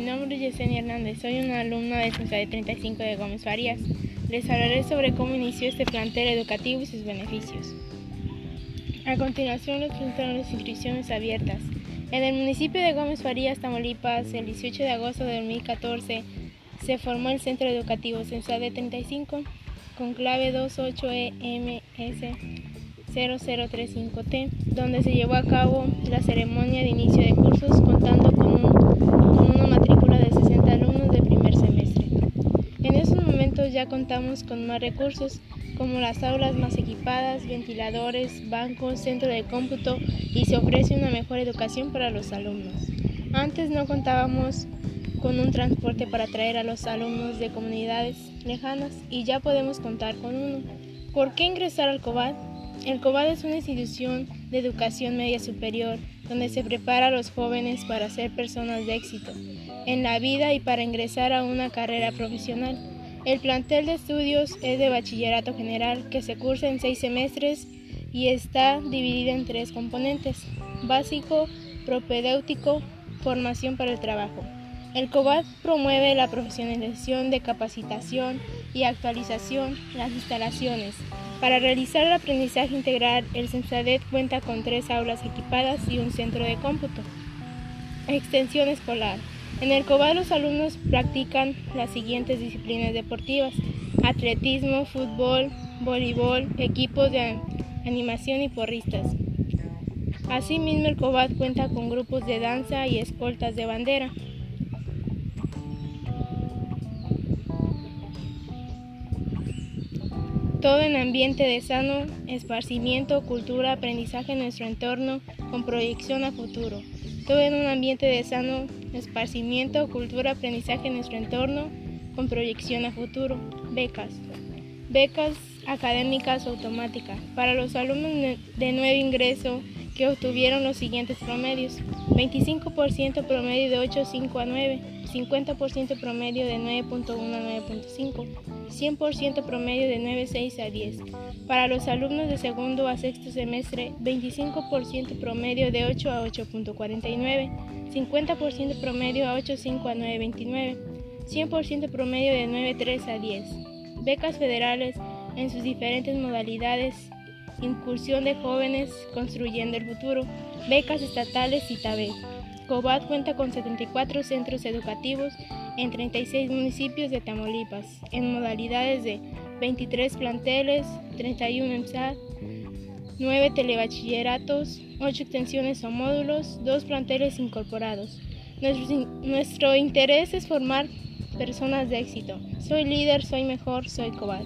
nombre es Yesenia Hernández, soy una alumna de de 35 de Gómez Farías. Les hablaré sobre cómo inició este plantel educativo y sus beneficios. A continuación les presentaré las inscripciones abiertas. En el municipio de Gómez Farías, Tamaulipas, el 18 de agosto de 2014, se formó el Centro Educativo de 35 con clave 28EMS0035T, donde se llevó a cabo la ceremonia de inicio de cursos contando con, una matrícula de 60 alumnos de primer semestre. En estos momentos ya contamos con más recursos como las aulas más equipadas, ventiladores, bancos, centro de cómputo y se ofrece una mejor educación para los alumnos. Antes no contábamos con un transporte para traer a los alumnos de comunidades lejanas y ya podemos contar con uno. ¿Por qué ingresar al COBAD? El COBAD es una institución de educación media superior donde se prepara a los jóvenes para ser personas de éxito en la vida y para ingresar a una carrera profesional. El plantel de estudios es de bachillerato general que se cursa en seis semestres y está dividido en tres componentes, básico, propedéutico, formación para el trabajo. El COBAT promueve la profesionalización de capacitación y actualización las instalaciones. Para realizar el aprendizaje integral, el CENSADET cuenta con tres aulas equipadas y un centro de cómputo. Extensión escolar. En el COBAT los alumnos practican las siguientes disciplinas deportivas, atletismo, fútbol, voleibol, equipos de animación y porristas. Asimismo, el COBAT cuenta con grupos de danza y escoltas de bandera. Todo en ambiente de sano esparcimiento, cultura, aprendizaje en nuestro entorno con proyección a futuro. Todo en un ambiente de sano esparcimiento, cultura, aprendizaje en nuestro entorno con proyección a futuro. Becas. Becas académicas automáticas para los alumnos de nuevo ingreso que obtuvieron los siguientes promedios. 25% promedio de 8.5 a 9, 50% promedio de 9.1 a 9.5, 100% promedio de 9.6 a 10. Para los alumnos de segundo a sexto semestre, 25% promedio de 8 a 8.49, 50% promedio a 8.5 a 9.29, 100% promedio de 9.3 a 10. Becas federales en sus diferentes modalidades Incursión de jóvenes construyendo el futuro, becas estatales y TABE. COBAT cuenta con 74 centros educativos en 36 municipios de Tamaulipas, en modalidades de 23 planteles, 31 EMSAT, 9 telebachilleratos, 8 extensiones o módulos, 2 planteles incorporados. Nuestro, nuestro interés es formar personas de éxito. Soy líder, soy mejor, soy COBAT.